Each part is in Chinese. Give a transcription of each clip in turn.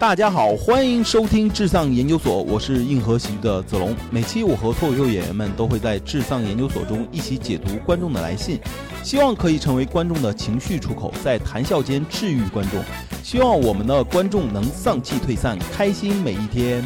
大家好，欢迎收听智丧研究所，我是硬核喜剧的子龙。每期我和脱口秀演员们都会在智丧研究所中一起解读观众的来信，希望可以成为观众的情绪出口，在谈笑间治愈观众。希望我们的观众能丧气退散，开心每一天。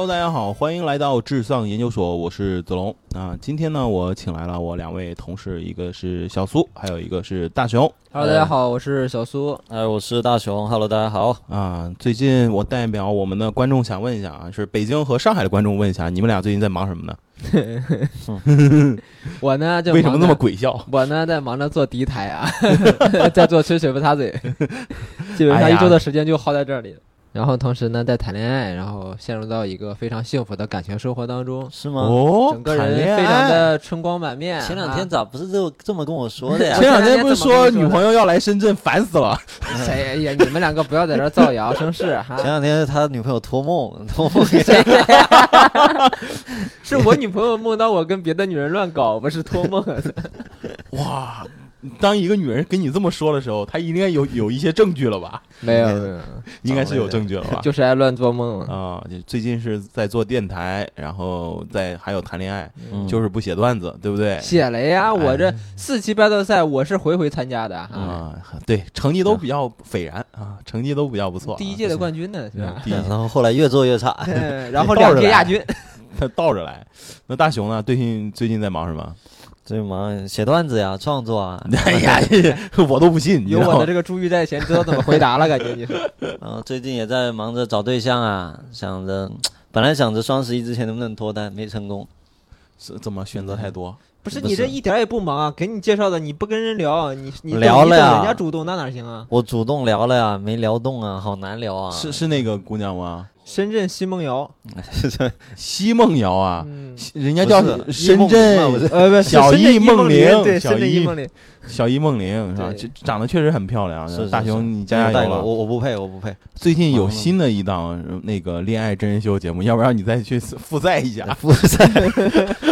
Hello，大家好，欢迎来到智丧研究所，我是子龙。啊，今天呢，我请来了我两位同事，一个是小苏，还有一个是大熊。Hello，大家好，我是小苏。哎，我是大熊，Hello，大家好。啊，最近我代表我们的观众想问一下啊，是北京和上海的观众问一下，你们俩最近在忙什么呢？我呢就为什么？那么鬼笑？我呢在忙着做敌台啊，在做吹水不擦嘴，基本上一周的时间就耗在这里。然后同时呢在谈恋爱，然后陷入到一个非常幸福的感情生活当中，是吗？哦整个人谈恋非常爱。的春光满面。前两天啊咋不是这这么跟我说的呀 前？两天不是说女朋友要来深圳，烦死了。哎呀？你们两个不要在这造谣生事哈前。两天他女朋友托梦，托梦给谁？是我女朋友梦到我跟别的女人乱搞，不是托梦。哇，当一个女人跟你这么说的时候，她应该有有一些证据了吧？没有没有，应该是有证据了吧？就是爱乱做梦。啊，就最近是在做电台，然后在还有谈恋爱，嗯就是不写段子，对不对？写了呀，我哎这四期 battle 赛我是回回参加的啊，啊，对，成绩都比较斐然啊，成绩都比较不错啊。第一届的冠军呢，是吧？然后后来越做越差。嗯然后两届亚军，他倒着来。那大熊呢？最近最近在忙什么？最忙写段子呀，创作啊。哎呀，我都不信。有我的这个珠玉在前，知道怎么回答了，感觉你是。然后最近也在忙着找对象啊，想着 本来想着双十一之前能不能脱单，没成功。是怎么选择太多？不是不是你这一点也不忙啊，给你介绍的你不跟人聊，你你聊了呀人家主动那哪行啊？我主动聊了呀，没聊动啊，好难聊啊。是是那个姑娘吗？深圳奚梦瑶，奚梦瑶啊，嗯，人家叫深圳呃不，小 深圳易梦梦玲对，小深圳易易梦玲，小易梦玲是吧？长得确实很漂亮。大雄，你加加油了。我我我不配，我不配。最近有新的一档呃那个恋爱真人秀节目，要不然你再去复赛一下。复赛，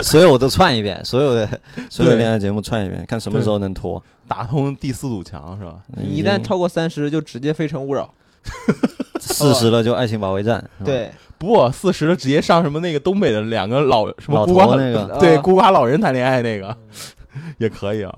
所有我都串一遍，所有的所有恋爱节目串一遍，看什么时候能脱。打通第四堵墙是吧？你一旦超过三十，就直接非诚勿扰。四十了就爱情保卫战，对，不，四十了直接上什么那个东北的两个老什么孤寡头那个对啊孤寡老人谈恋爱那个 也可以啊。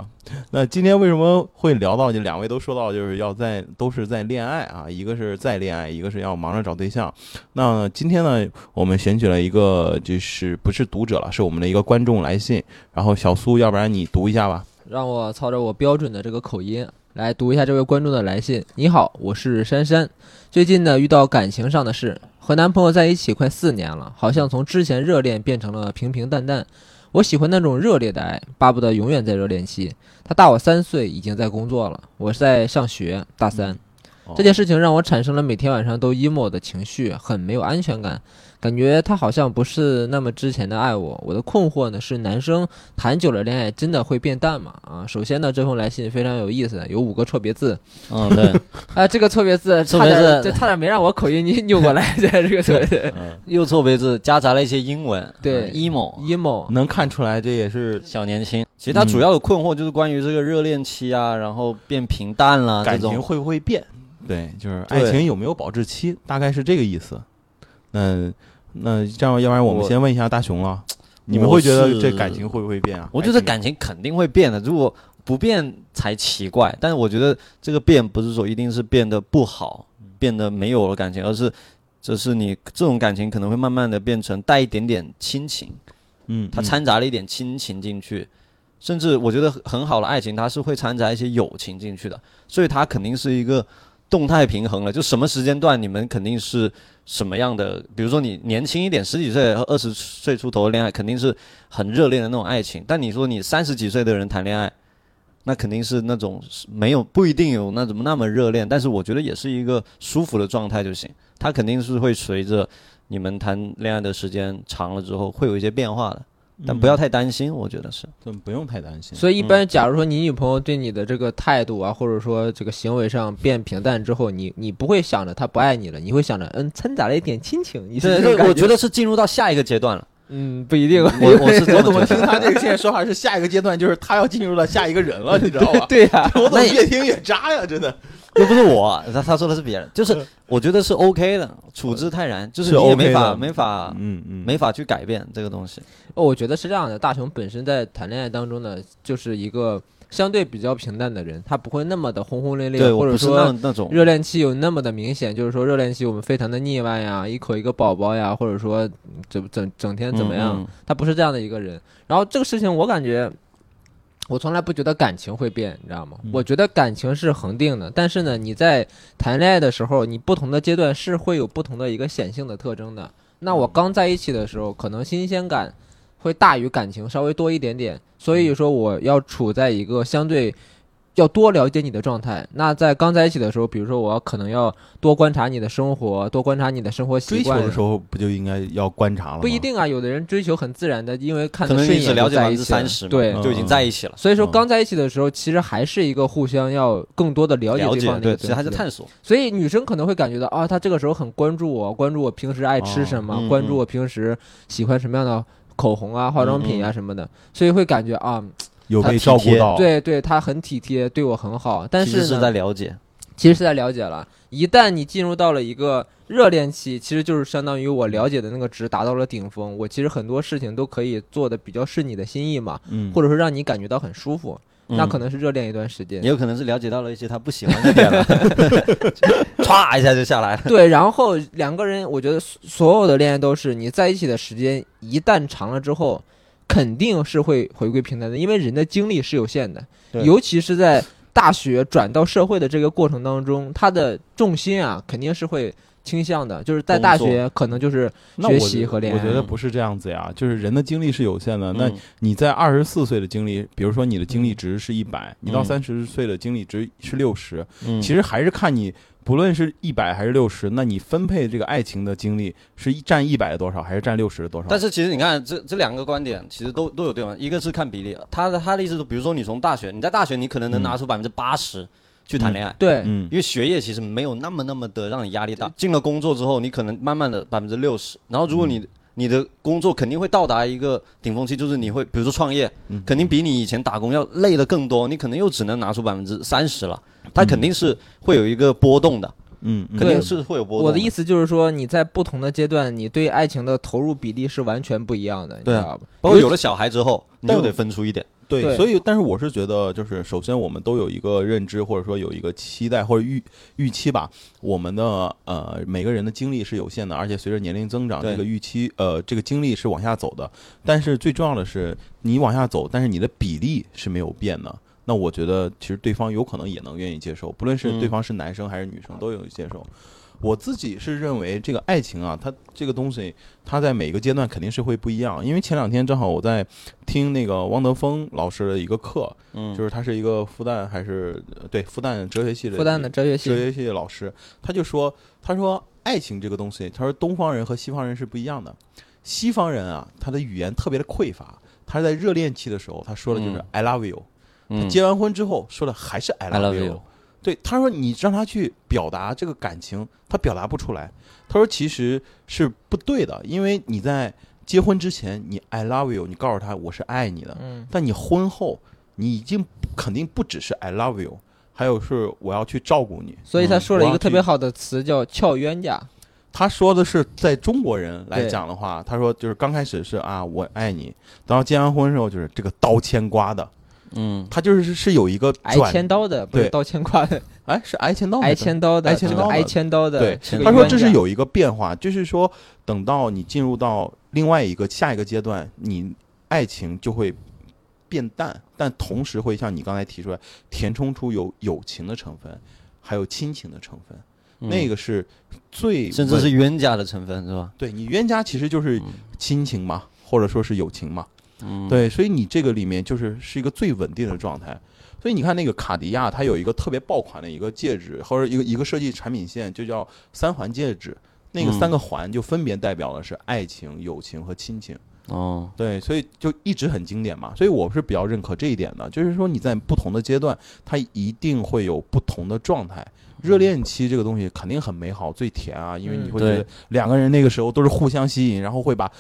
那今天为什么会聊到就两位都说到就是要在都是在恋爱啊，一个是在恋爱，一个是要忙着找对象。那今天呢，我们选取了一个就是不是读者了，是我们的一个观众来信。然后小苏，要不然你读一下吧。让我操着我标准的这个口音来读一下这位观众的来信。你好，我是珊珊。最近呢遇到感情上的事，和男朋友在一起快四年了，好像从之前热恋变成了平平淡淡。我喜欢那种热烈的爱，巴不得永远在热恋期。他大我三岁，已经在工作了，我是在上学，大三。哦这件事情让我产生了每天晚上都 emo 的情绪，很没有安全感，感觉他好像不是那么之前的爱我。我的困惑呢是，男生谈久了恋爱真的会变淡吗？啊，首先呢，这封来信非常有意思，有五个错别字嗯，对，啊，这个错别字差点错别字就差点没让我口音 扭扭过来，这个错别字又错别字夹杂了一些英文，对嗯，emo。emo，能看出来，这也是小年轻，其实他主要的困惑就是关于这个热恋期啊，然后变平淡了，感情会不会变？对，就是爱情有没有保质期，大概是这个意思。那那这样，要不然我们先问一下大熊了，你们会觉得这感情会不会变啊？我觉得感情肯定会变的，如果不变才奇怪。但是我觉得这个变不是说一定是变得不好，变得没有了感情，而是这是你这种感情可能会慢慢的变成带一点点亲情，嗯，它嗯掺杂了一点亲情进去，甚至我觉得很好的爱情，它是会掺杂一些友情进去的，所以它肯定是一个动态平衡了。就什么时间段你们肯定是什么样的，比如说你年轻一点，十几岁和二十岁出头的恋爱，肯定是很热恋的那种爱情。但你说你三十几岁的人谈恋爱，那肯定是那种没有不一定有那怎么那么热恋，但是我觉得也是一个舒服的状态就行。它肯定是会随着你们谈恋爱的时间长了之后会有一些变化的。但不要太担心，我觉得是。嗯不用太担心。所以一般假如说你女朋友对你的这个态度啊，或者说这个行为上变平淡之后，你你不会想着她不爱你了，你会想着嗯掺杂了一点亲情，你是我觉得是进入到下一个阶段了。嗯不一定，我我是我怎么。听他这个现在说法是下一个阶段，就是他要进入到下一个人了，你知道吧？对呀、我怎么越听越渣呀？真的。又不是我，他他说的是别人，就是我觉得是 OK 的，处之泰然，就是是你也没法的。没法嗯嗯，没法去改变这个东西。哦，我觉得是这样的，大雄本身在谈恋爱当中呢，就是一个相对比较平淡的人，他不会那么的轰轰烈烈，对我不是或者说那那种。热恋期有那么的明显，就是说热恋期我们非常的腻歪呀，一口一个宝宝呀，或者说嗯整整整天怎么样，嗯嗯。他不是这样的一个人。然后这个事情我感觉，我从来不觉得感情会变，你知道吗？嗯我觉得感情是恒定的，但是呢，你在谈恋爱的时候，你不同的阶段是会有不同的一个显性的特征的。那我刚在一起的时候，可能新鲜感会大于感情稍微多一点点，所以说我要处在一个相对要多了解你的状态。那在刚在一起的时候，比如说我可能要多观察你的生活，多观察你的生活习惯。追求的时候不就应该要观察了吗？不一定啊，有的人追求很自然的，因为看可能你只得顺眼了解百分之就在一起三十，对，嗯就已经在一起了。所以说嗯刚在一起的时候，其实还是一个互相要更多的了解对，对方的一个其实还是探索。所以女生可能会感觉到啊，她这个时候很关注我，关注我平时爱吃什么，哦嗯关注我平时喜欢什么样的口红啊、化妆品啊嗯什么的，所以会感觉啊，有被照顾到，对对，他很体贴，对我很好。但其实是在了解，其实是在了解了。一旦你进入到了一个热恋期，其实就是相当于我了解的那个值达到了顶峰，我其实很多事情都可以做的比较顺你的心意嘛，嗯，或者说让你感觉到很舒服，那嗯可能是热恋一段时间也。有可能是了解到了一些他不喜欢的点了，歘一下就下来了。对，然后两个人，我觉得所所有的恋爱都是你在一起的时间一旦长了之后，肯定是会回归平台的，因为人的精力是有限的，尤其是在大学转到社会的这个过程当中，他的重心啊肯定是会倾向的，就是在大学可能就是学习和恋爱。我觉得不是这样子呀，就是人的精力是有限的。那嗯你在二十四岁的精力，比如说你的精力值是一百、你到嗯三十岁的精力值是六十、嗯其实还是看你不论是一百还是六十，那你分配这个爱情的精力是一占一百的多少，还是占六十的多少？但是其实你看，这这两个观点其实都都有对方，一个是看比例，他的他的意思是，比如说你从大学，你在大学你可能能拿出百分之八十去谈恋爱，对，嗯。因为学业其实没有那么那么的让你压力大。进了工作之后，你可能慢慢的百分之六十，然后如果你、你的工作肯定会到达一个顶峰期，就是你会比如说创业，嗯。肯定比你以前打工要累的更多，你可能又只能拿出百分之三十了，它肯定是会有一个波动的，嗯，嗯。肯定是会有波动。我的意思就是说，你在不同的阶段，你对爱情的投入比例是完全不一样的，你知对啊。道吧？包括有了小孩之后，你又得分出一点。对，所以，但是我是觉得，就是首先我们都有一个认知，或者说有一个期待或者预预期吧。我们的呃每个人的精力是有限的，而且随着年龄增长，这个预期呃这个精力是往下走的。但是最重要的是，你往下走，但是你的比例是没有变的。那我觉得其实对方有可能也能愿意接受，不论是嗯对方是男生还是女生都有接受。我自己是认为这个爱情啊，它这个东西，它在每个阶段肯定是会不一样。因为前两天正好我在听那个汪德峰老师的一个课，嗯，就是他是一个复旦还是呃对复旦哲学系的复旦的哲学系，哲学系的老师，他就说，他说爱情这个东西，他说东方人和西方人是不一样的。西方人啊，他的语言特别的匮乏，他在热恋期的时候，他说的就是嗯 I love you，、他嗯结完婚之后说的还是 I love you。对，他说你让他去表达这个感情，他表达不出来。他说其实是不对的，因为你在结婚之前，你 I love you，你告诉他我是爱你的，嗯，但你婚后，你已经肯定不只是 I love you，还有是我要去照顾你。所以他说了一个特别好的词叫俏冤家。他说的是在中国人来讲的话，他说就是刚开始是啊我爱你，然后结完婚之后就是这个刀牵刮的，嗯，他就是是有一个挨，千刀的，不是刀牵挂的，哎是挨千刀挨千刀的，挨千刀的。挨千刀的。对他说这是有一个变化，就是说等到你进入到另外一个下一个阶段，你爱情就会变淡，但同时会像你刚才提出来，填充出有友情的成分，还有亲情的成分，那个是最嗯甚至是冤家的成分是吧？对你冤家其实就是亲情嘛，或者说是友情嘛。嗯，对，所以你这个里面就是是一个最稳定的状态。所以你看那个卡地亚，它有一个特别爆款的一个戒指，或者一个一个设计产品线，就叫三环戒指。那个嗯三个环就分别代表的是爱情、友情和亲情。哦，对，所以就一直很经典嘛。所以我是比较认可这一点的，就是说你在不同的阶段，它一定会有不同的状态。热恋期这个东西肯定很美好，最甜啊，因为你嗯会觉得两个人那个时候都是互相吸引，然后会把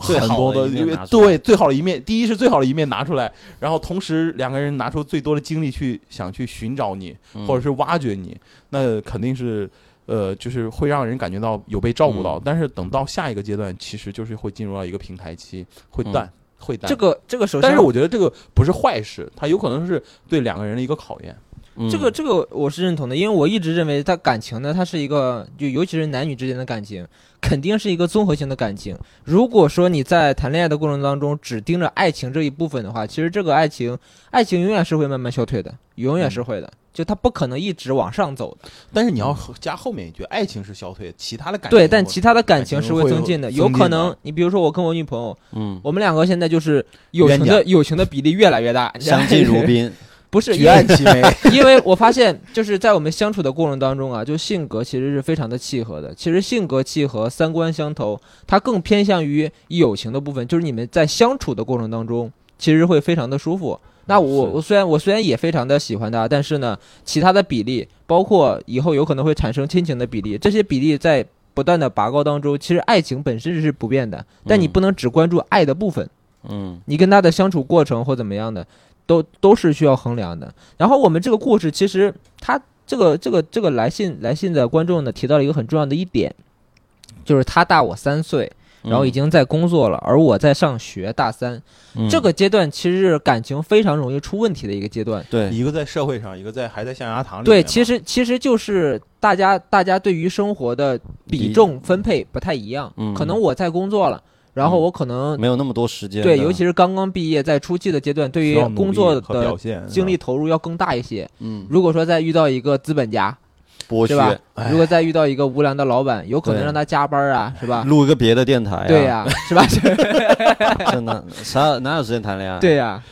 很多的因为对最好的一面，第一是最好的一面拿出来，然后同时两个人拿出最多的精力去想去寻找你，嗯或者是挖掘你，那肯定是。呃，就是会让人感觉到有被照顾到，嗯。但是等到下一个阶段，其实就是会进入到一个平台期，会嗯。淡，会淡。这个这个首先，但是我觉得这个不是坏事，它有可能是对两个人的一个考验。嗯这个这个我是认同的，因为我一直认为，他感情呢，它是一个就尤其是男女之间的感情，肯定是一个综合性的感情。如果说你在谈恋爱的过程当中只盯着爱情这一部分的话，其实这个爱情爱情永远是会慢慢消退的，永远是会的，就它不可能一直往上走的。但是你要加后面一句，爱情是消退，其他的感情对，但其他的感情是会会增进的，有可能你比如说我跟我女朋友，嗯，我们两个现在就是友情的友情的比例越来越大，相敬如，宾，不是举因为案齐眉。因为我发现，就是在我们相处的过程当中啊，就性格其实是非常的契合的。其实性格契合、三观相投，它更偏向于友情的部分，就是你们在相处的过程当中，其实会非常的舒服。那我我虽然我虽然也非常的喜欢他，但是呢，其他的比例，包括以后有可能会产生亲情的比例，这些比例在不断的拔高当中，其实爱情本身是不变的，但你嗯不能只关注爱的部分。嗯你跟他的相处过程或怎么样的，都都是需要衡量的。然后我们这个故事其实他这个这个这个来信来信的观众呢提到了一个很重要的一点，就是他大我三岁，然后已经在工作了，而我在上学大三。嗯这个阶段其实是感情非常容易出问题的一个阶段。对一个在社会上，一个在还在象牙塔里对，其实其实就是大家大家对于生活的比比重分配不太一样，嗯可能我在工作了。然后嗯我可能没有那么多时间，对，尤其是刚刚毕业，在初期的阶段，对于工作的精力投入要更大一些。嗯如果说再遇到一个资本家，剥对吧削，哎如果再遇到一个无良的老板，有可能让他加班啊，是吧？录一个别的电台、啊，对呀、是吧？真的啥哪有时间谈恋爱？对呀、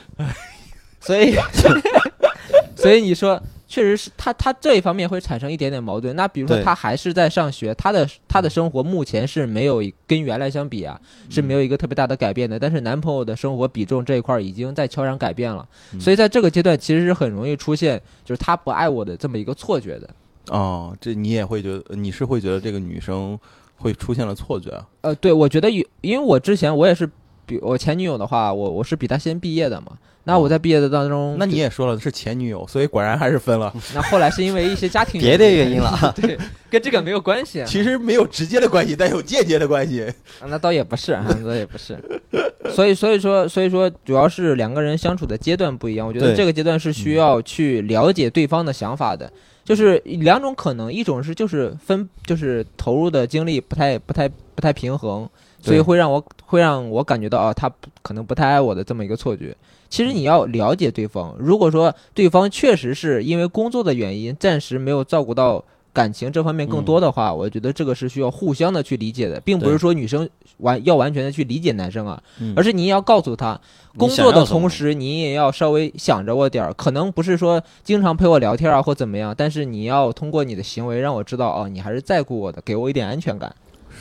所以，所以你说，确实是他他这一方面会产生一点点矛盾。那比如说他还是在上学，他的他的生活目前是没有跟原来相比啊，是没有一个特别大的改变的。但是男朋友的生活比重这一块已经在悄然改变了，嗯所以在这个阶段其实是很容易出现就是他不爱我的这么一个错觉的。哦，这你也会觉得，你是会觉得这个女生会出现了错觉啊？呃，对，我觉得有，因为我之前我也是比我前女友的话，我我是比她先毕业的嘛。那我在毕业的当中，那你也说了是前女友，所以果然还是分了。那后来是因为一些家庭 别的原因了。对，跟这个没有关系。其实没有直接的关系，但有间接的关系。啊那倒也不是，啊那倒也不是。所以，所以说，所以说，主要是两个人相处的阶段不一样。我觉得这个阶段是需要去了解对方的想法的。就是两种可能，一种是就是分，就是投入的精力不太、不太、不太平衡，所以会让我会让我感觉到啊，他不可能不太爱我的这么一个错觉。其实你要了解对方，如果说对方确实是因为工作的原因，暂时没有照顾到感情这方面更多的话，我觉得这个是需要互相的去理解的，并不是说女生完要完全的去理解男生啊，嗯。而是你也要告诉他，工作的同时你也要稍微想着我点儿，可能不是说经常陪我聊天啊或怎么样，但是你要通过你的行为让我知道哦，你还是在乎我的，给我一点安全感。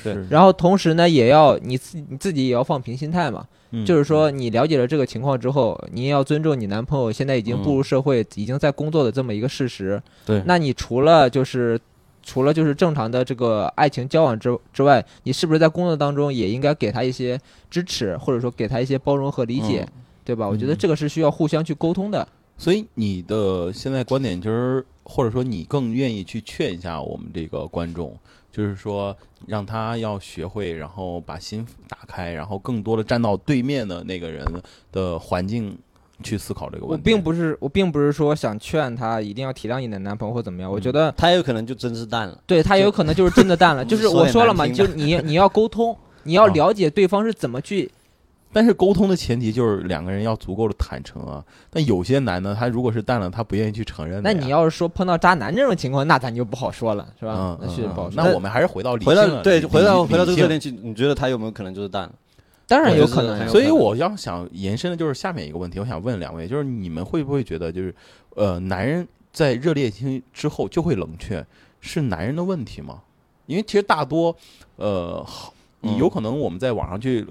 对是。然后同时呢，也要你自你自己也要放平心态嘛，嗯就是说你了解了这个情况之后，你也要尊重你男朋友现在已经步入社会，已经在工作的这么一个事实。对那你除了就是除了就是正常的这个爱情交往之之外，你是不是在工作当中也应该给他一些支持，或者说给他一些包容和理解，对吧？我觉得嗯这个是需要互相去沟通的。所以你的现在观点就是，或者说你更愿意去劝一下我们这个观众，就是说让他要学会，然后把心打开，然后更多的站到对面的那个人的环境去思考这个问题。我并不是我并不是说想劝他一定要体谅你的男朋友或怎么样，我觉得他有可能就真是淡了。对他有可能就是真的淡了，就是我说了嘛，就你你要沟通，你要啊了解对方是怎么去但是沟通的前提就是两个人要足够的坦诚啊。但有些男的，他如果是淡了，他不愿意去承认。那你要是说碰到渣男这种情况，那咱就不好说了，是吧嗯，？那是不好说。那我们还是回到理回性了到对，回到理回到这个热恋期，你觉得他有没有可能就是淡了？当然有可能所以我要想延伸的就是下面一个问题，我想问两位，就是你们会不会觉得，就是呃，男人在热恋期之后就会冷却，是男人的问题吗？因为其实大多呃，有可能我们在网上去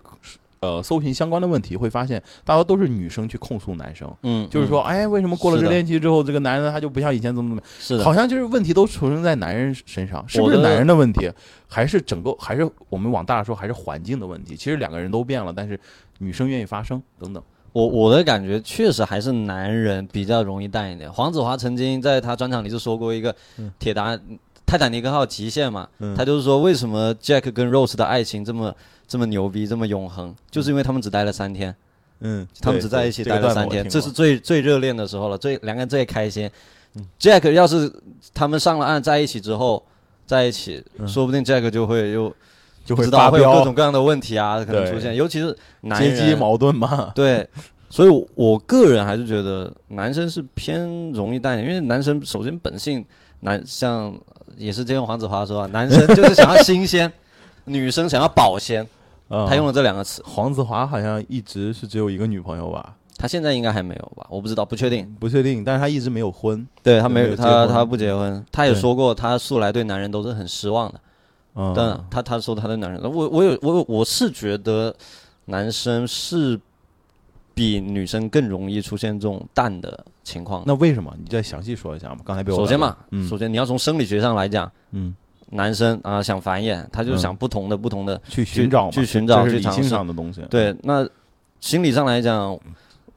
呃搜寻相关的问题，会发现大多都是女生去控诉男生，嗯，就是说，嗯哎，为什么过了热恋期之后，这个男人他就不像以前怎么怎么？是的，好像就是问题都出生在男人身上，是不是男人的问题，还是整个，还是我们往大了说，还是环境的问题？其实两个人都变了，但是女生愿意发声等等。我我的感觉确实还是男人比较容易淡一点。黄子华曾经在他专场里就说过一个铁达泰坦尼克号极限嘛，嗯他就是说为什么 Jack 跟 Rose 的爱情这么这么牛逼，这么永恒，就是因为他们只待了三天，嗯，他们只在一起待了三天，这是最最热恋的时候了，最两个人最开心。Jack 要是他们上了岸在一起之后在一起，说不定 Jack 就会又就会不知道会有各种各样的问题啊，可能出现，尤其是男阶级人矛盾嘛。对，所以我，我个人还是觉得男生是偏容易淡因为男生首先本性男像也是借用黄子华说啊，男生就是想要新鲜，女生想要保鲜，嗯他用了这两个词。黄子华好像一直是只有一个女朋友吧？他现在应该还没有吧？我不知道，不确定。不确定，但是他一直没有婚。对他没有，他他不结婚，他也说过，他素来对男人都是很失望的。嗯，但他他说他对男人，我我有我有我是觉得男生是比女生更容易出现这种淡的情况。那为什么？你再详细说一下嘛？刚才被我首先嘛，嗯首先你要从生理学上来讲，嗯，男生啊、想繁衍，他就嗯想不同的、不同的。去寻找，去寻找这是理性去尝试上的东西。对，那心理上来讲，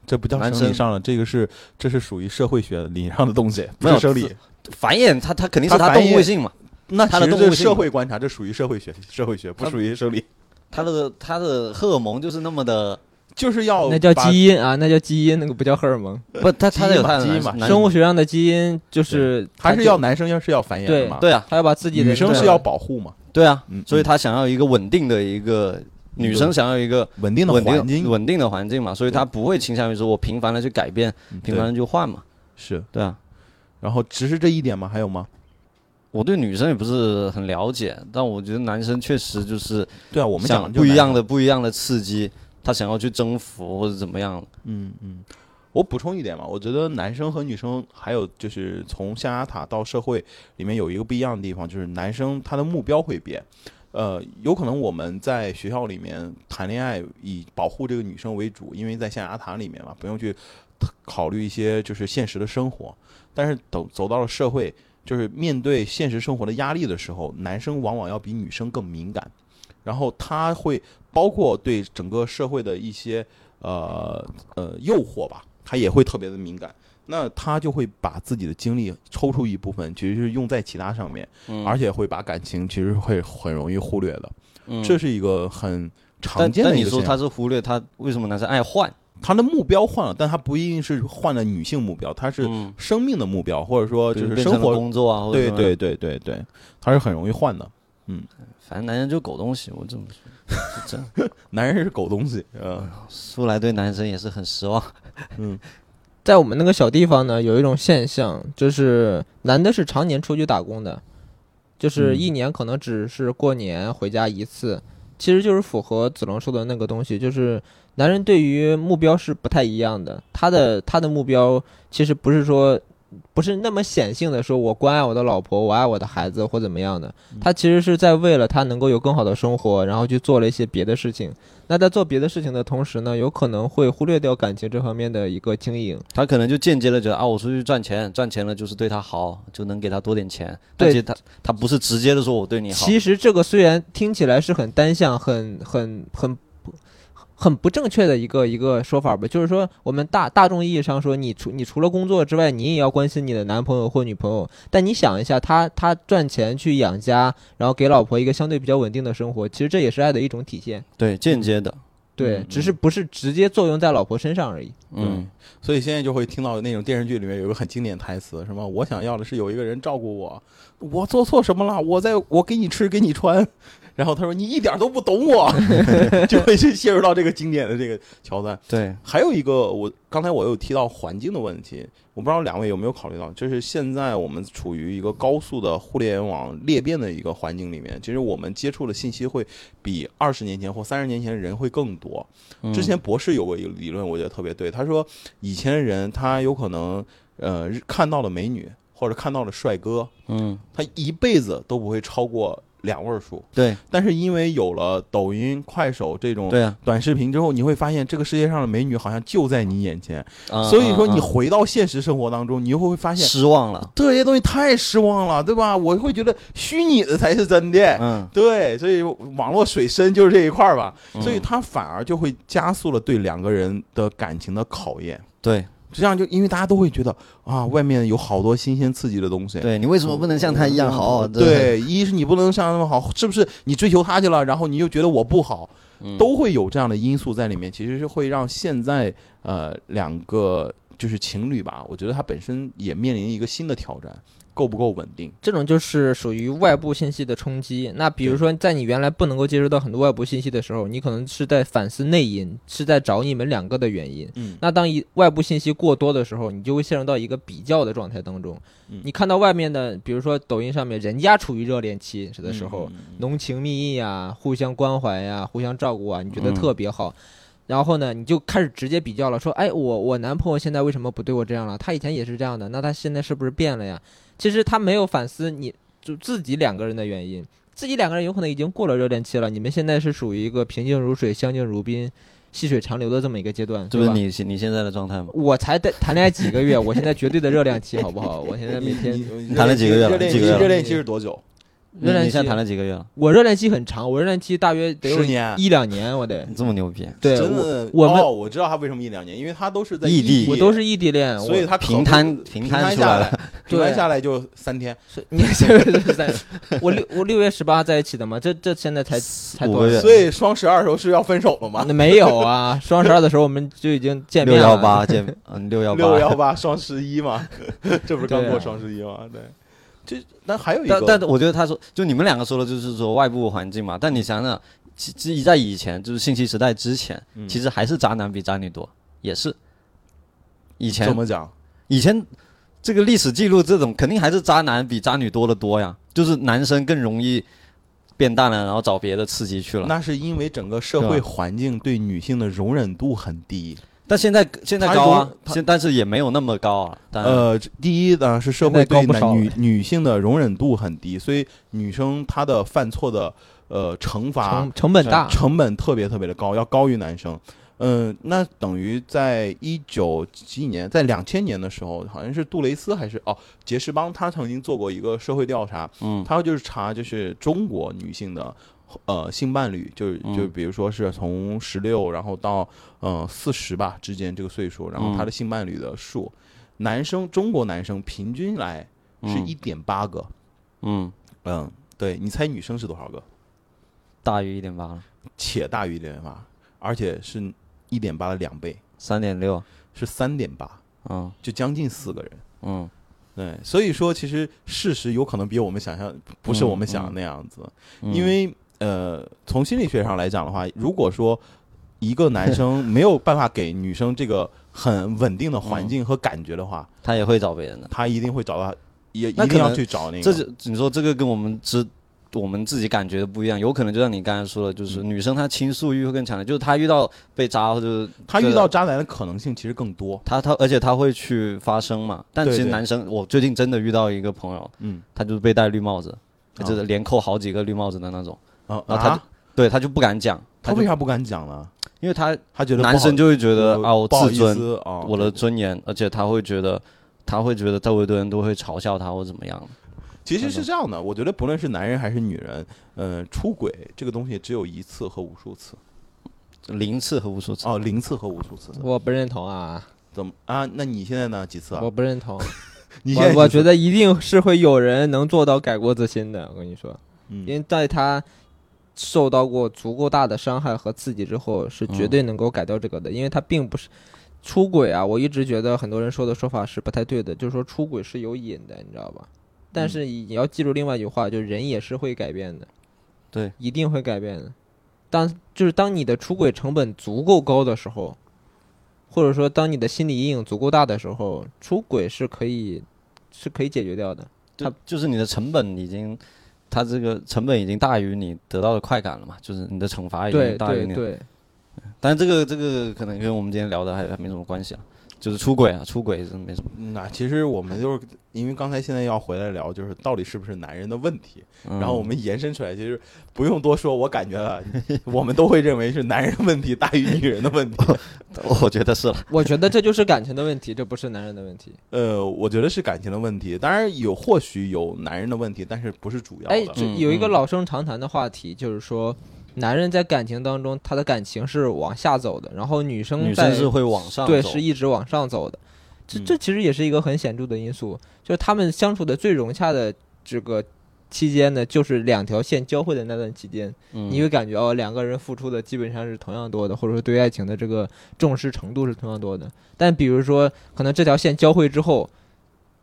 这不叫男生生理上了，这个是这是属于社会学理上的东西，不是生理。繁衍他他肯定是他他繁衍动物性嘛，那他的动物性社会观察，这属于社会学，社会学不属于生理，他的他的荷尔蒙就是那么的，就是要那叫基因啊，那叫基因，那个不叫荷尔蒙。不，他他有他的基因嘛。生物学上的基因就是还是要男生要是要繁衍的对嘛，对。啊。他要把自己的对女生是要保护嘛，对啊嗯，所以他想要一个稳定的一个女生想要一个稳定的稳环境。定稳定的环境嘛，所以他不会倾向于说我频繁的去改变，嗯频繁的去换嘛，是，对啊。然后只是这一点吗？还有吗？我对女生也不是很了解，但我觉得男生确实就是对啊，我们讲的不一样的不一样的刺激，他想要去征服或者怎么样。嗯嗯，我补充一点嘛，我觉得男生和女生还有就是从象牙塔到社会里面有一个不一样的地方，就是男生他的目标会变。呃，有可能我们在学校里面谈恋爱以保护这个女生为主，因为在象牙塔里面嘛，不用去考虑一些就是现实的生活。但是走走到了社会，就是面对现实生活的压力的时候，男生往往要比女生更敏感，然后他会包括对整个社会的一些呃呃诱惑吧，他也会特别的敏感。那他就会把自己的精力抽出一部分，其实是用在其他上面，嗯而且会把感情其实会很容易忽略的。嗯这是一个很常见的但你说。他是忽略他为什么男生爱换？他的目标换了，但他不一定是换了女性目标，他是嗯，生命的目标，或者说就是生活。工作啊，对对，对对对，他是很容易换的。反正男人就狗东西，我这么说，是真的。男人是狗东西，嗯素来对男生也是很失望。嗯 在我们那个小地方呢，有一种现象，就是男的是常年出去打工的，就是嗯一年可能只是过年回家一次，其实就是符合子龙说的那个东西，就是男人对于目标是不太一样的，他的他的目标其实不是说。不是那么显性的说，我关爱我的老婆，我爱我的孩子或怎么样的，他其实是在为了他能够有更好的生活，然后去做了一些别的事情。那在做别的事情的同时呢，有可能会忽略掉感情这方面的一个经营。他可能就间接的觉得啊，我出去赚钱，赚钱了就是对他好，就能给他多点钱。对但其实他他不是直接的说我对你好，其实这个虽然听起来是很单向、很很很不很不正确的一个一个说法吧，就是说我们大大众意义上说，你除你除了工作之外，你也要关心你的男朋友或女朋友。但你想一下，他他赚钱去养家，然后给老婆一个相对比较稳定的生活，其实这也是爱的一种体现。对间接的，对，嗯只是不是直接作用在老婆身上而已。嗯，所以现在就会听到那种电视剧里面有一个很经典台词，什么我想要的是有一个人照顾我，我做错什么了？我在我给你吃给你穿，然后他说你一点都不懂我，就会是陷入到这个经典的这个桥段。对，还有一个，我刚才我有提到环境的问题，我不知道两位有没有考虑到，就是现在我们处于一个高速的互联网裂变的一个环境里面，其实我们接触的信息会比二十年前或三十年前的人会更多。嗯之前博士有过一个理论，我觉得特别对，他说以前人他有可能呃看到了美女或者看到了帅哥，嗯他一辈子都不会超过两位数，对。但是因为有了抖音、快手这种短视频之后，你会发现这个世界上的美女好像就在你眼前，嗯所以说你嗯回到现实生活当中，你又会发嗯现失望了，这些东西太失望了，对吧？我会觉得虚拟的才是真的。嗯，对，所以网络水深就是这一块儿吧，嗯。所以它反而就会加速了对两个人的感情的考验。对这样就因为大家都会觉得啊，外面有好多新鲜刺激的东西。对，你为什么不能像他一样好好？对，一是你不能像他们好，是不是你追求他去了，然后你又觉得我不好，嗯都会有这样的因素在里面，其实是会让现在呃两个就是情侣吧，我觉得他本身也面临一个新的挑战，够不够稳定？这种就是属于外部信息的冲击。那比如说，在你原来不能够接收到很多外部信息的时候，你可能是在反思内因，是在找你们两个的原因。嗯那当一外部信息过多的时候，你就会陷入到一个比较的状态当中。嗯你看到外面的，比如说抖音上面人家处于热恋期的时候，嗯浓情蜜意啊，互相关怀呀、互相照顾啊，你觉得嗯特别好。然后呢，你就开始直接比较了，说，哎，我我男朋友现在为什么不对我这样了？他以前也是这样的，那他现在是不是变了呀？其实他没有反思你就自己两个人的原因，自己两个人有可能已经过了热恋期了，你们现在是属于一个平静如水、相敬如宾、细水长流的这么一个阶段？这不是你现你现在的状态吗？我才谈谈恋爱几个月，我现在绝对的热恋期，好不好？我现在每天你谈了几个月了热恋几个月了期热恋期是多久？你热恋期你现在谈了几个月了？我热恋期很长，我热恋期大约得有十年一两年，我得你这么牛逼，对真我的，我们哦，我知道他为什么一两年，因为他都是在异地地，我都是异地恋，所以他平他可不摊平平摊出下来了，平摊下来就三天，是你这个是在，我六我六月十八在一起的嘛，这这现在才才多少五个月所以双十二的时候是要分手了吗？那没有啊，双十二的时候我们就已经见六面了。幺八见，嗯，六幺六幺八。八双十一嘛，这不是刚对啊过双十一吗？对，这那还有一但个，但我觉得他说，就你们两个说的就是说外部环境嘛，但你想想，其其实在以前就是信息时代之前，嗯其实还是渣男比渣女多，也是。以前怎么讲？以前这个历史记录这种肯定还是渣男比渣女多得多呀，就是男生更容易变淡了，然后找别的刺激去了。那是因为整个社会环境对女性的容忍度很低。但现在现在高现但是也没有那么高啊。当然，呃，第一呢是社会对女女性的容忍度很低，所以女生她的犯错的呃惩罚成成本大，成本特别特别的高，要高于男生。嗯，那等于在一九几年，在两千年的时候，好像是杜蕾斯还是哦杰士邦，他曾经做过一个社会调查，嗯他就是查就是中国女性的呃性伴侣，就是嗯。就比如说是从十六然后到呃四十吧之间这个岁数，然后他的性伴侣的数，男生中国男生平均来是嗯。一点八个，嗯，嗯，对你猜女生是多少个？大于一点八了，且大于一点八，而且是一点八的两倍，三点六，是三点八，嗯就将近四个人。嗯。对，所以说其实事实有可能比我们想象不是嗯我们想的那样子，嗯，因为呃，从心理学上来讲的话，如果说一个男生没有办法给女生这个很稳定的环境和感觉的话，他也会找别人的。他一定会找到，也一那可定要能去找那个。这就你说这个跟我们知我们自己感觉的不一样，有可能就像你刚才说的，就是嗯女生她倾诉欲会更强烈，就是她遇到被渣或者她遇到渣男的可能性其实更多。她她，而且她会去发声嘛。但其实男生，我最近真的遇到一个朋友，嗯，他就是被戴绿帽子，啊就是连扣好几个绿帽子的那种，啊然后他就啊，对，他就不敢讲，他为啥不敢讲呢？因为他他觉得男生就会觉得啊，我自尊，思啊，我的尊严，而且他会觉得。他会觉得周围的人都会嘲笑他或怎么样，其实是这样的，我觉得不论是男人还是女人，呃，出轨这个东西只有一次和无数次零次和无数次。哦，零次和无数次。我不认同啊，怎么啊？那你现在呢？几次啊我？不认同。你现在我我觉，得一定是会有人能做到改过自新的。我跟你说，因嗯，为在他受到过足够大的伤害和刺激之后，是绝对能够改掉这个的。因为他并不是出轨啊，我一直觉得很多人说的说法是不太对的，就是说出轨是有瘾的，你知道吧？但是你要记住另外一句话，就人也是会改变的，对，一定会改变的。当就是当你的出轨成本足够高的时候，或者说当你的心理阴影足够大的时候，出轨是可以是可以解决掉的。它就是你的成本已经，它这个成本已经大于你得到的快感了嘛，就是你的惩罚已经大于你。对对，但这个这个可能跟我们今天聊的还还没什么关系啊。就是出轨啊，出轨是没什么。那其实我们就是因为刚才现在要回来聊，就是到底是不是男人的问题，嗯然后我们延伸出来，其实不用多说，我感觉了，我们都会认为是男人问题大于女人的问题。我觉得是了。我觉得这就是感情的问题，这不是男人的问题。呃，我觉得是感情的问题，当然有或许有男人的问题，但是不是主要哎，的。有一个嗯老生常谈的话题，就是说，男人在感情当中，他的感情是往下走的，然后女生在女生是会往上对是一直往上走的。这嗯这其实也是一个很显著的因素，就是他们相处的最融洽的这个期间呢，就是两条线交汇的那段期间，嗯你会感觉哦，两个人付出的基本上是同样多的，或者说对爱情的这个重视程度是同样多的。但比如说，可能这条线交汇之后，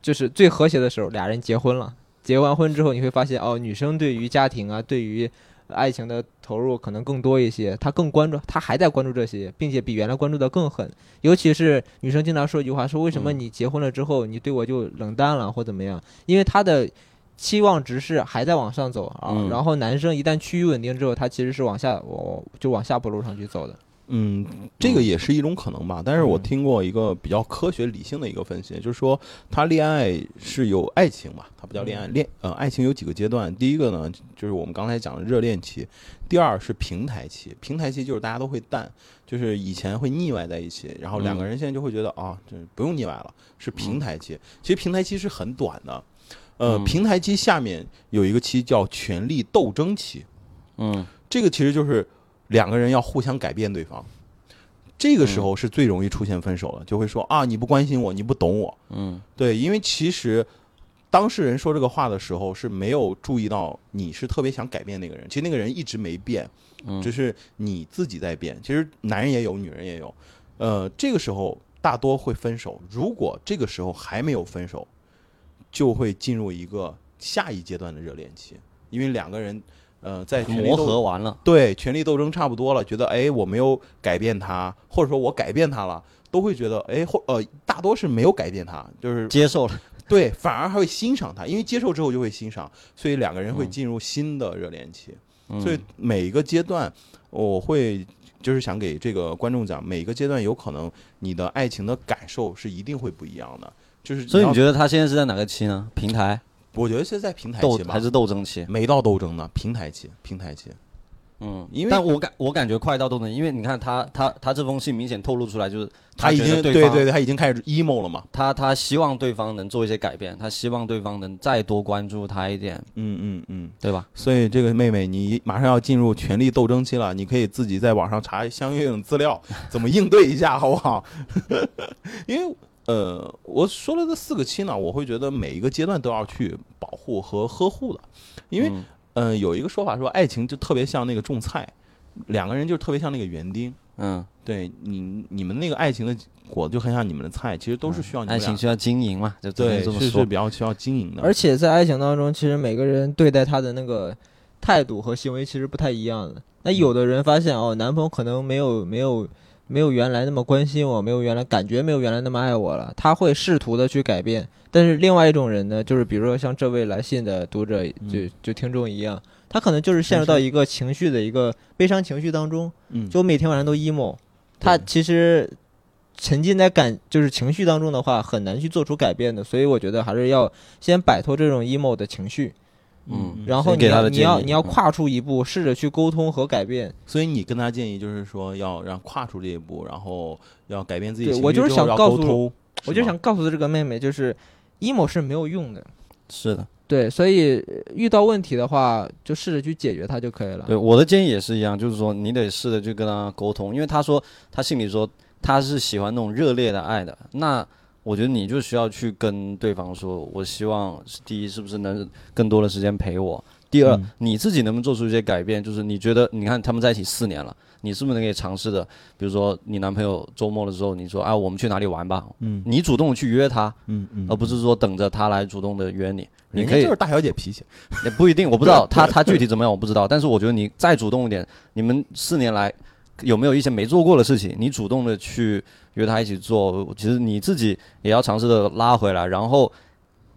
就是最和谐的时候，俩人结婚了。结完婚之后，你会发现哦，女生对于家庭啊，对于爱情的投入可能更多一些，他更关注，他还在关注这些，并且比原来关注的更狠。尤其是女生经常说一句话，说为什么嗯你结婚了之后，你对我就冷淡了或怎么样？因为他的期望值是还在往上走啊，嗯然后男生一旦趋于稳定之后，他其实是往下，我就往下坡路上去走的。嗯，这个也是一种可能吧。但是我嗯听过一个比较科学理性的一个分析，就是说他恋爱是有爱情嘛，它不叫恋爱，恋呃爱情有几个阶段。第一个呢，就是我们刚才讲的热恋期；第二是平台期，平台期就是大家都会淡，就是以前会腻歪在一起，然后两个人现在就会觉得啊，这不用腻歪了，是平台期。其实平台期是很短的，呃，嗯平台期下面有一个期叫权力斗争期。嗯这个其实就是两个人要互相改变对方，这个时候是最容易出现分手了，就会说啊你不关心我，你不懂我，嗯对，因为其实当事人说这个话的时候是没有注意到你是特别想改变那个人，其实那个人一直没变，嗯只是你自己在变。其实男人也有，女人也有，呃，这个时候大多会分手。如果这个时候还没有分手，就会进入一个下一阶段的热恋期，因为两个人呃在磨合完了，对权力斗争差不多了，觉得哎我没有改变他，或者说我改变他了，都会觉得哎或呃大多是没有改变他，就是接受了。对反而还会欣赏他，因为接受之后就会欣赏，所以两个人会嗯进入新的热恋期。嗯所以每一个阶段，我会就是想给这个观众讲，每一个阶段有可能你的爱情的感受是一定会不一样的。就是所以你觉得他现在是在哪个期呢？平台我觉得是在平台期吧，还是斗争期？没到斗争呢？平台期，平台期。嗯，因为但我感我感觉快到斗争，因为你看他他他这封信明显透露出来，就是觉他已经对对对对，他已经开始 emo 了嘛。他他希望对方能做一些改变，他希望对方能再多关注他一点，嗯嗯嗯。对吧？所以这个妹妹，你马上要进入权力斗争期了，你可以自己在网上查相应的资料，怎么应对一下，好不好？因为呃，我说了这四个期呢，我会觉得每一个阶段都要去保护和呵护的，因为嗯有一个说法说，爱情就特别像那个种菜，两个人就特别像那个园丁。嗯，对你，你们那个爱情的果子就很像你们的菜，其实都是需要你们俩爱情需要经营嘛，就对是是这么说。比较需要经营的。而且在爱情当中，其实每个人对待他的那个态度和行为其实不太一样的。那有的人发现哦，男朋友可能没有没有没有原来那么关心我，没有原来感觉没有原来那么爱我了，他会试图的去改变。但是另外一种人呢，就是比如说像这位来信的读者，就嗯就听众一样，他可能就是陷入到一个情绪的一个悲伤情绪当中，嗯，就每天晚上都 emo。他其实沉浸在感就是情绪当中的话，很难去做出改变的。所以我觉得还是要先摆脱这种 emo 的情绪，嗯然后你要你要你要跨出一步，试着去沟通和改变。所以你跟他建议就是说要让跨出这一步，然后要改变自己对我就是想告诉，我就想告诉这个妹妹，就是 emo 是没有用的。是的，对，所以呃遇到问题的话，就试着去解决它就可以了。对我的建议也是一样，就是说你得试着去跟他沟通，因为他说他心里说他是喜欢那种热烈的爱的，那我觉得你就需要去跟对方说，我希望第一是不是能更多的时间陪我，第二、嗯。你自己能不能做出一些改变，就是你觉得你看他们在一起四年了，你是不是可以尝试的，比如说你男朋友周末的时候，你说啊我们去哪里玩吧，嗯。你主动去约他，嗯嗯而不是说等着他来主动的约你，你可以就是大小姐脾气，也不一定，我不知道 他他具体怎么样，我不知道。但是我觉得你再主动一点，你们四年来有没有一些没做过的事情，你主动的去约他一起做，其实你自己也要尝试的拉回来，然后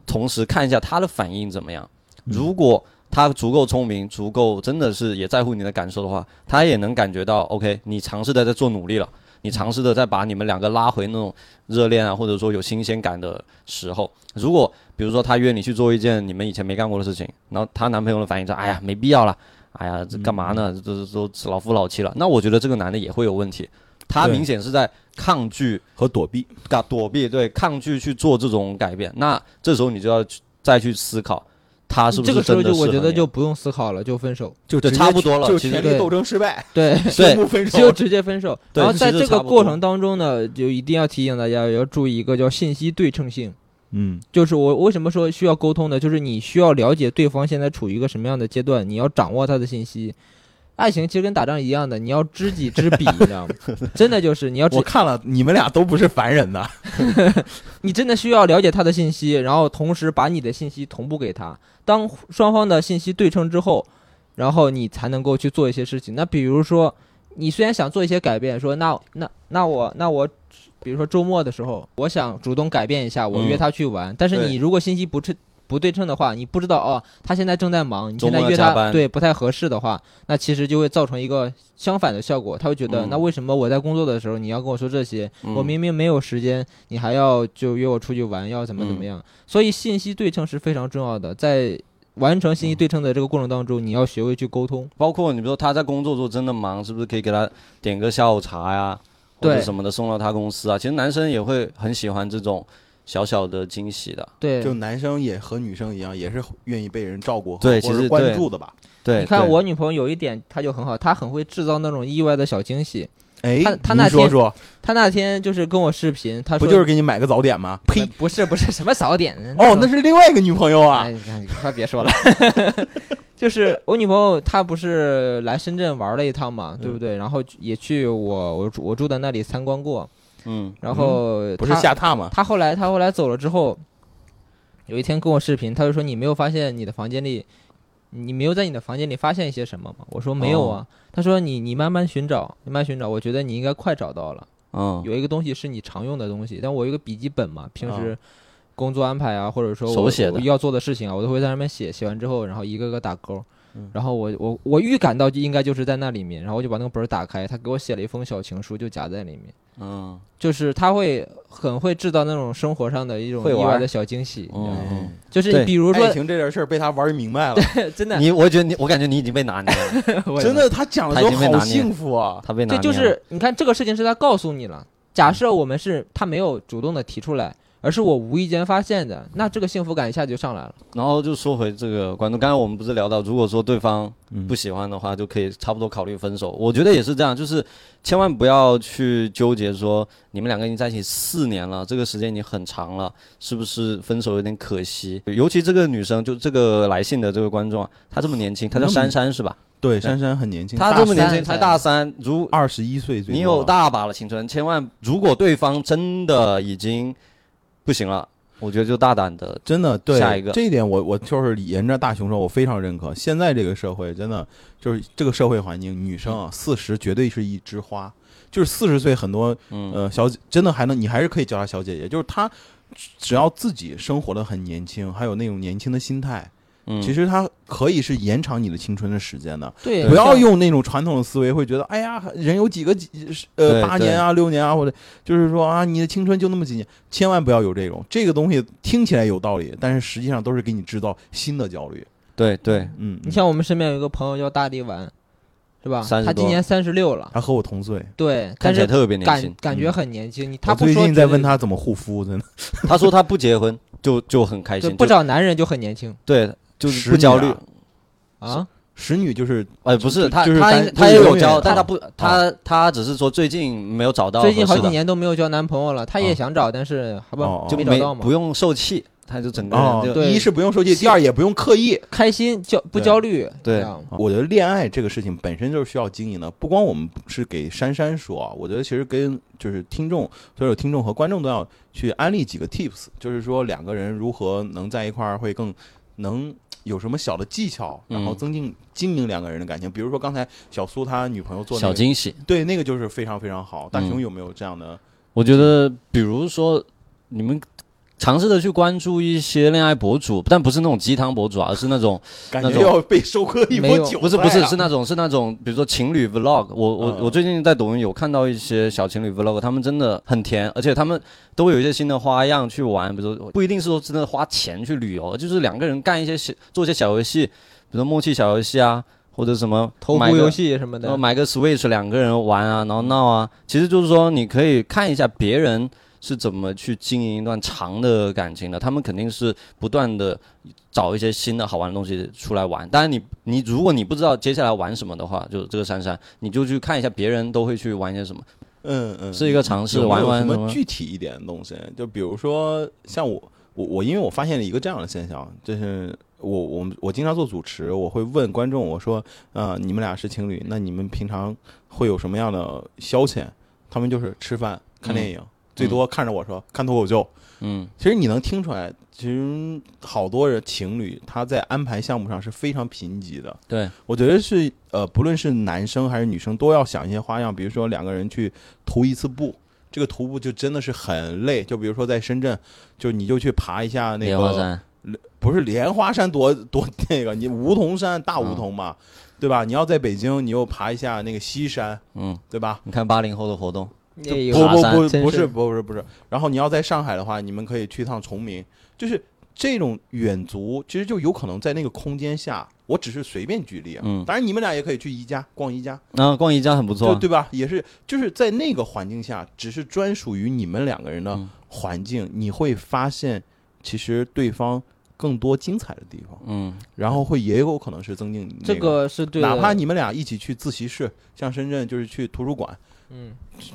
同时看一下他的反应怎么样。如果他足够聪明，足够真的是也在乎你的感受的话，他也能感觉到 OK，你尝试的在做努力了。你尝试的再把你们两个拉回那种热恋啊，或者说有新鲜感的时候，如果比如说他约你去做一件你们以前没干过的事情，然后她男朋友的反应是，哎呀，没必要了，哎呀，这干嘛呢？嗯这这都老夫老妻了，那我觉得这个男的也会有问题，他明显是在抗拒。和躲避。啊躲避，对抗拒去做这种改变，那这时候你就要去再去思考，他是不是这个时候就我觉得就不用思考了，就分手。对就直接差不多了就其实对权力斗争失败，对，对宣布分手就直接分手。然后在这个过程当中呢，就一定要提醒大家要注意一个叫信息对称性。嗯，就是我为什么说需要沟通呢？就是你需要了解对方现在处于一个什么样的阶段，你要掌握他的信息。爱情其实跟打仗一样的，你要知己知彼，你知道吗？真的就是你要知我，看了，你们俩都不是凡人呐。你真的需要了解他的信息，然后同时把你的信息同步给他。当双方的信息对称之后，然后你才能够去做一些事情。那比如说，你虽然想做一些改变，说那那那我那我，比如说周末的时候，我想主动改变一下，我约嗯他去玩，但是你如果信息不称不对称的话，你不知道哦，他现在正在忙，你现在约他对不太合适的话，那其实就会造成一个相反的效果，他会觉得、嗯。那为什么我在工作的时候你要跟我说这些，嗯。我明明没有时间，你还要就约我出去玩，要怎么怎么嗯。样？所以信息对称是非常重要的，在完成信息对称的这个过程当中，你要学会去沟通。包括你比如说他在工作中真的忙，是不是可以给他点个下午茶呀，或者对。什么的送到他公司啊？其实男生也会很喜欢这种小小的惊喜的。对，就男生也和女生一样，也是愿意被人照顾和对或者关其实关注的吧？对，你看我女朋友有一点，她就很好，她很会制造那种意外的小惊喜。哎，他他那天说说，她那天就是跟我视频，她不就是给你买个早点吗？呸！呃不是不是什么早点哦，那是另外一个女朋友啊哎，。你看你快别说了，就是我女朋友她不是来深圳玩了一趟嘛，对不对？然后也去我我住我住的那里参观过，嗯，然后不是下榻吗？他后来他后来走了之后，有一天跟我视频，他就说你没有发现你的房间里，你没有在你的房间里发现一些什么吗？我说没有啊。他说你你慢慢寻找，慢慢寻找，我觉得你应该快找到了。嗯，有一个东西是你常用的东西，但我有一个笔记本嘛，平时啊工作安排啊，或者说我手写的我要做的事情啊，我都会在上面写，写完之后，然后一个个打勾嗯。然后我我我预感到就应该就是在那里面，然后我就把那个本儿打开，他给我写了一封小情书，就夹在里面。嗯就是他会很会制造那种生活上的一种意外的小惊喜，嗯，就是你比如说爱，情这件事儿被他玩明白了，真的，你我觉得你，我感觉你已经被拿捏了，真的，他讲的他时候好幸福啊！他被拿捏了。就是你看这个事情是他告诉你了。假设我们是他没有主动的提出来，而是我无意间发现的，那这个幸福感一下就上来了。然后就说回这个观众，刚才我们不是聊到，如果说对方嗯不喜欢的话，就可以差不多考虑分手。我觉得也是这样，就是千万不要去纠结说你们两个已经在一起四年了，这个时间已经很长了，是不是分手有点可惜？尤其这个女生，就这个来信的这个观众啊，她这么年轻，她叫珊珊是吧？对，珊珊很年轻，她这么年轻，才大三，如二十一岁你有大把的青春，千万如果对方真的已经不行了，我觉得就大胆的，真的对下一个。这一点我，我就是沿着大熊说，我非常认可。现在这个社会真的就是这个社会环境，女生啊，四十绝对是一枝花，就是四十岁很多嗯。呃小姐真的还能，你还是可以叫她小姐姐，就是她只要自己生活的很年轻，还有那种年轻的心态，嗯，其实它可以是延长你的青春的时间的。对，不要用那种传统的思维，会觉得哎呀，人有几个几呃八年啊、六年啊，或者就是说啊，你的青春就那么几年，千万不要有这种这个东西听起来有道理，但是实际上都是给你制造新的焦虑。对对，嗯，你像我们身边有一个朋友叫大力丸，是吧？他今年三十六了，他和我同岁，对，看起来但是特别年轻感。感觉很年轻。你他最近在问他怎么护肤，真的他说他不结婚就就很开心，不找男人就很年轻对，就是不焦虑。啊啊。使女就是哎，不是就他，他就是单他就是永远也有交，但啊他不，她她只是说最近没有找到最近好几年都没有交男朋友了，她也哦想找，但是好不哦就没没找到嘛不。用受气，她就整个哦人就，对一是不用受气，第二也不用刻意。开心焦不焦虑？对我觉得恋爱这个事情本身就是需要经营的，不光我们是给珊珊说啊，我觉得其实跟就是听众，所有听众和观众都要去安利几个 tips，就是说两个人如何能在一块儿会更能有什么小的技巧，然后嗯增进经营两个人的感情。比如说刚才小苏他女朋友做那个，小惊喜。对那个就是非常非常好。大嗯熊有没有这样的？我觉得，比如说你们尝试的去关注一些恋爱博主，但不是那种鸡汤博主啊，而是那种 感那种觉要被收割一波韭菜啊。不是不是是那种是那种，比如说情侣 vlog，我我嗯我最近在抖音有看到一些小情侣 vlog，他们真的很甜，而且他们都会有一些新的花样去玩，比如说不一定是说真的花钱去旅游，就是两个人干一些小做一些小游戏，比如说默契小游戏啊，或者什么买个投壶游戏什么的。然后，买个 Switch 两个人玩啊，然后闹啊，其实就是说你可以看一下别人是怎么去经营一段长的感情的，他们肯定是不断的找一些新的好玩的东西出来玩。当然你你如果你不知道接下来玩什么的话，就这个珊珊，你就去看一下别人都会去玩些什么。嗯嗯，是一个尝试玩玩什么具体一点的东西？就比如说像我我我，因为我发现了一个这样的现象，就是我我我经常做主持，我会问观众，我说，呃，你们俩是情侣，那你们平常会有什么样的消遣？他们就是吃饭、看电影，最多看着我说看脱口秀。嗯其实你能听出来，其实好多人情侣他在安排项目上是非常贫瘠的。对，我觉得是呃，不论是男生还是女生，都要想一些花样，比如说两个人去徒一次步，这个徒步就真的是很累。就比如说在深圳，就你就去爬一下那个，莲花山，不是莲花山多多那个，你梧桐山大梧桐嘛，对吧？你要在北京，你又爬一下那个西山，嗯，对吧？你看八零后的活动，也不不不是不是不是不是。然后你要在上海的话，你们可以去趟崇明，就是这种远足，其实就有可能在那个空间下。我只是随便举例啊，嗯当然你们俩也可以去宜家逛宜家，然、后逛宜家很不错啊，对对吧？也是就是在那个环境下，只是专属于你们两个人的嗯环境，你会发现其实对方更多精彩的地方，嗯然后会也有可能是增进你那这个是对，哪怕你们俩一起去自习室，像深圳就是去图书馆，嗯，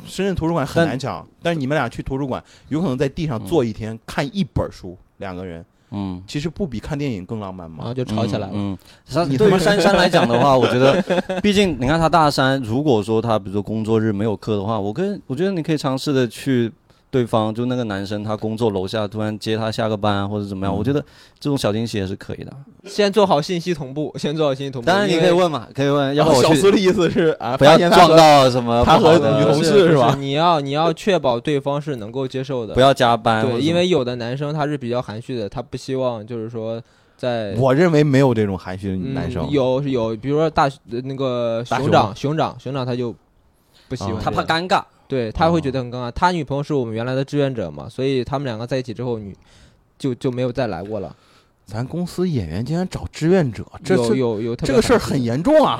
深圳图书馆很难抢，但是你们俩去图书馆，有可能在地上坐一天，看一本书，两个人嗯。其实不比看电影更浪漫然后吗？就吵起来了。嗯，嗯你对于珊珊来讲的话，我觉得，毕竟你看他大三，如果说他比如说工作日没有课的话，我跟我觉得你可以尝试的去对方，就那个男生他工作楼下突然接他下个班啊或者怎么样，嗯我觉得这种小惊喜也是可以的。先做好信息同步，先做好信息同步。当然你可以问嘛，可以问，要然后不我小苏的意思是啊，不要撞到什么他和女同事是吧不你要你要确保对方是能够接受的，不要加班对，因为有的男生他是比较含蓄的，他不希望就是说在我认为没有这种含蓄的嗯男生，有有，比如说大呃那个熊熊掌熊掌熊掌他就不喜欢他怕尴尬。对他会觉哦得很尴尬。他女朋友是我们原来的志愿者嘛，所以他们两个在一起之后，女就就没有再来过了。咱公司演员竟然找志愿者，这有有有这个事儿很严重啊，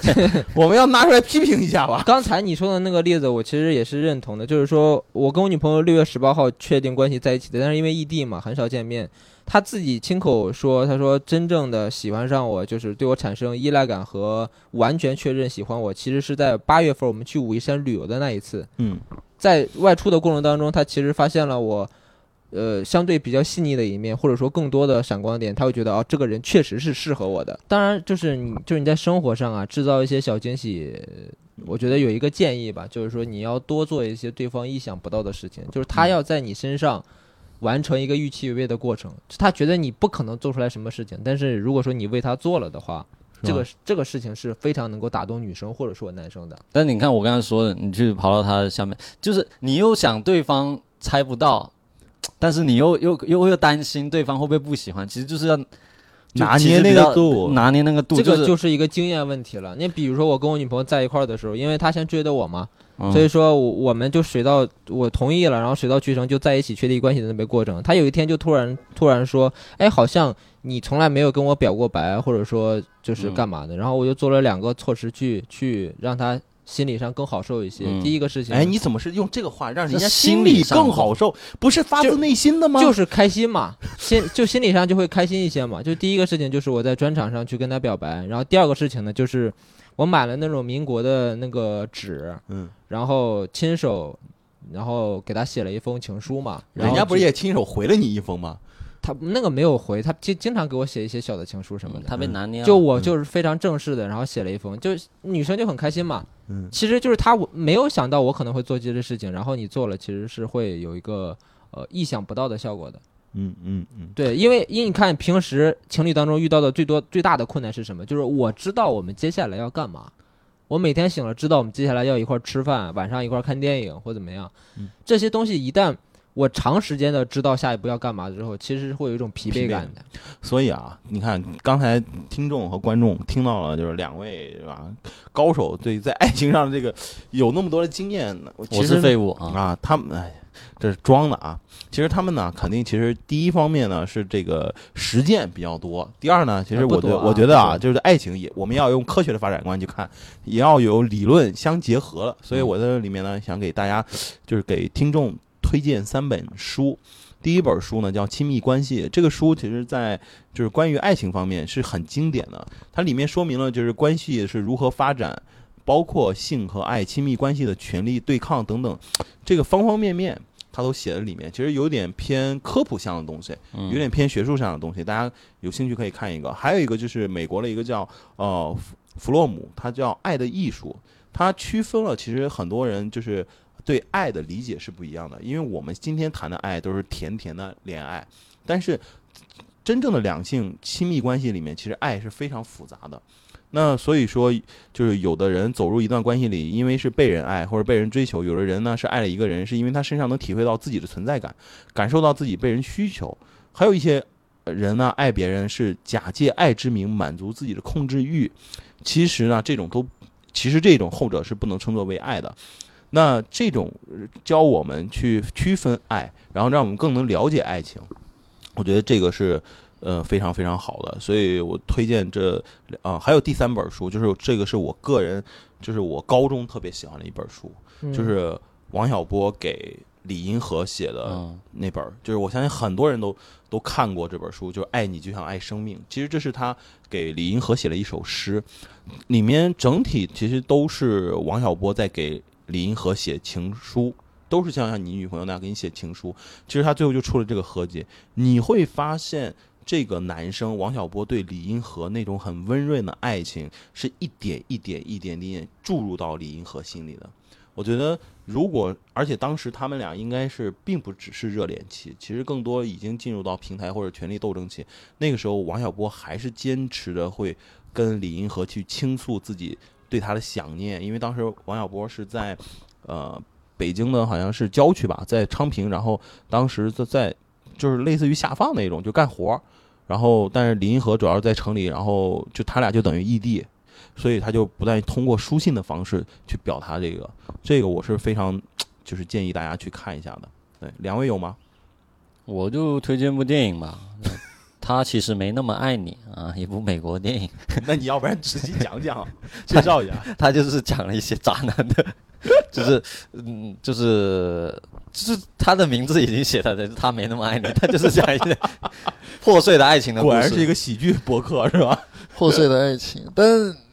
我们要拿出来批评一下吧。刚才你说的那个例子，我其实也是认同的，就是说我跟我女朋友六月十八号确定关系在一起的，但是因为异地嘛，很少见面。她自己亲口说，她说真正的喜欢上我，就是对我产生依赖感和完全确认喜欢我，其实是在八月份我们去武夷山旅游的那一次。嗯在外出的过程当中，她其实发现了我，呃，相对比较细腻的一面，或者说更多的闪光点，他会觉得哦，这个人确实是适合我的。当然，就是你就是你在生活上啊，制造一些小惊喜，我觉得有一个建议吧，就是说你要多做一些对方意想不到的事情，就是他要在你身上完成一个预期违背的过程，他觉得你不可能做出来什么事情，但是如果说你为他做了的话。这个这个事情是非常能够打动女生或者说男生的。但你看我刚才说的，你去跑到他下面，就是你又想对方猜不到，但是你又又又又担心对方会不会不喜欢，其实就是要拿捏那个度拿捏那个度，这个就是一个经验问题了。你比如说我跟我女朋友在一块儿的时候，因为她先追的我嘛，嗯所以说我我们就水到我同意了，然后水到渠成就在一起确立关系的那个过程。她有一天就突然突然说，哎，好像你从来没有跟我表过白，或者说就是嗯干嘛的。然后我就做了两个措施去去让她心理上更好受一些。嗯第一个事情，哎，你怎么是用这个话让人家心理更好受？不是发自内心的吗？就是开心嘛，心就心理上就会开心一些嘛。就第一个事情就是我在专场上去跟他表白，然后第二个事情呢就是我买了那种民国的那个纸，嗯，然后亲手，然后给他写了一封情书嘛。人家不是也亲手回了你一封吗？他那个没有回，他经经常给我写一些小的情书什么的。他被拿捏了，就我就是非常正式的，然后写了一封，就女生就很开心嘛。嗯其实就是他我没有想到我可能会做这些事情，然后你做了，其实是会有一个呃意想不到的效果的。嗯嗯嗯，对，因为因为你看平时情侣当中遇到的最多最大的困难是什么？就是我知道我们接下来要干嘛，我每天醒了知道我们接下来要一块儿吃饭，晚上一块儿看电影或怎么样嗯，这些东西一旦我长时间的知道下一步要干嘛之后，其实会有一种疲疲惫惫感的。所以啊，你看刚才听众和观众听到了，就是两位是吧高手对在爱情上这个有那么多的经验呢，我其实是废物啊，啊，他们哎，这是装的啊。其实他们呢，肯定其实第一方面呢是这个实践比较多，第二呢，其实我觉我觉得啊，就是爱情也我们要用科学的发展观去看，也要有理论相结合了。所以我在这里面呢，想给大家就是给听众推荐三本书。第一本书呢叫《亲密关系》，这个书其实在就是关于爱情方面是很经典的，它里面说明了就是关系是如何发展，包括性和爱、亲密关系的权利对抗等等，这个方方面面它都写在里面。其实有点偏科普向的东西，嗯有点偏学术上的东西，大家有兴趣可以看一个。还有一个就是美国的一个叫呃弗弗洛姆，他叫《爱的艺术》，他区分了其实很多人就是对爱的理解是不一样的，因为我们今天谈的爱都是甜甜的恋爱，但是真正的两性亲密关系里面，其实爱是非常复杂的。那所以说，就是有的人走入一段关系里，因为是被人爱或者被人追求；有的人呢是爱了一个人，是因为他身上能体会到自己的存在感，感受到自己被人需求；还有一些人呢，爱别人是假借爱之名满足自己的控制欲。其实呢，这种都其实这种后者是不能称作为爱的。那这种呃教我们去区分爱，然后让我们更能了解爱情，我觉得这个是呃非常非常好的。所以我推荐这啊、还有第三本书，就是这个是我个人，就是我高中特别喜欢的一本书，嗯就是王小波给李银河写的嗯那本儿，就是我相信很多人都都看过这本书，就是《爱你就像爱生命》。其实这是他给李银河写了一首诗，里面整体其实都是王小波在给李银河写情书，都是像像你女朋友那样给你写情书。其实他最后就出了这个合集，你会发现这个男生王小波对李银河那种很温润的爱情，是一点一点一点点注入到李银河心里的。我觉得，如果而且当时他们俩应该是并不只是热恋期，其实更多已经进入到平台或者权力斗争期。那个时候，王小波还是坚持着会跟李银河去倾诉自己对他的想念，因为当时王小波是在呃北京的好像是郊区吧，在昌平，然后当时在在就是类似于下放那种，就干活。然后，但是李银河主要是在城里，然后就他俩就等于异地，所以他就不再通过书信的方式去表达这个，这个我是非常就是建议大家去看一下的。对，两位有吗？我就推荐部电影吧，他其实没那么爱你啊，一部美国电影，那你要不然直接讲讲，介绍一下。他就是讲了一些渣男的，就是嗯，就是就是他的名字已经写的，他没那么爱你，他就是讲一些破碎的爱情的故事。果然是一个喜剧博客是吧？破碎的爱情，但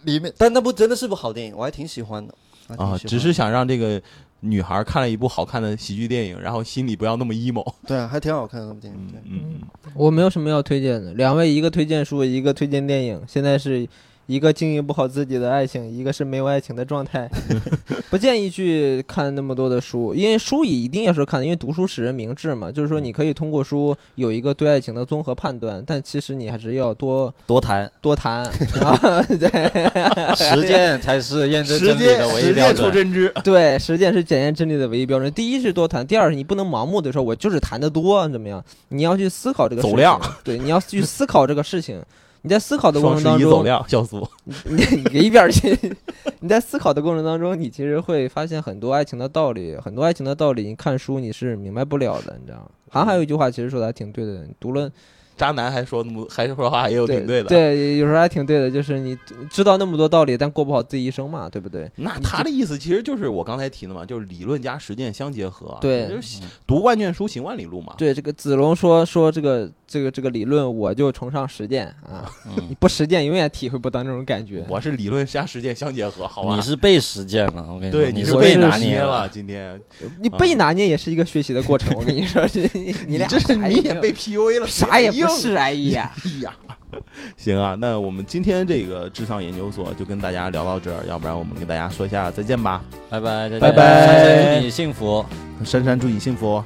里面但那部真的是部好电影，我还挺喜欢的。啊，只是想让这个女孩看了一部好看的喜剧电影，然后心里不要那么 emo。对啊，还挺好看的那部电影。对，嗯嗯，我没有什么要推荐的，两位一个推荐书，一个推荐电影，现在是一个经营不好自己的爱情，一个是没有爱情的状态，不建议去看那么多的书，因为书也一定要是看的，因为读书使人明智嘛，就是说你可以通过书有一个对爱情的综合判断，但其实你还是要多多谈，多谈 啊，对实践 才是验证真理的唯一践实践出标准。真知。对，实践是检验真理的唯一标准。第一是多谈，第二是你不能盲目的说，我就是谈的多怎么样？你要去思考这个事情走量，对，你要去思考这个事情。你在思考的过程当中。你你给一边去。你在思考的过程当中，你其实会发现很多爱情的道理，很多爱情的道理，你看书你是明白不了的，你知道吗？好像还有一句话，其实说的还挺对的，你读了渣男还说那么还说话也有挺对的。对，有时候还挺对的，就是你知道那么多道理，但过不好自己一生嘛，对不对？那他的意思其实就是我刚才提的嘛，就是理论加实践相结合。对就是读万卷书，行万里路嘛。对，这个子龙说说这个这个这个理论，我就崇尚实践啊，嗯 你不实践永远体会不到那种感觉。我是理论加实践相结合，好吧？你是被实践了，我跟你说，对，你是被拿捏捏了。。今天你被拿捏也是一个学习的过程，我跟你说，这 你俩这是你也被 PUA 了，啥也不是，哎呀。哎呀，行啊，那我们今天这个智商研究所就跟大家聊到这儿，要不然我们跟大家说一下再见吧。拜拜，拜拜珊珊祝你幸福。珊珊祝你幸福哦。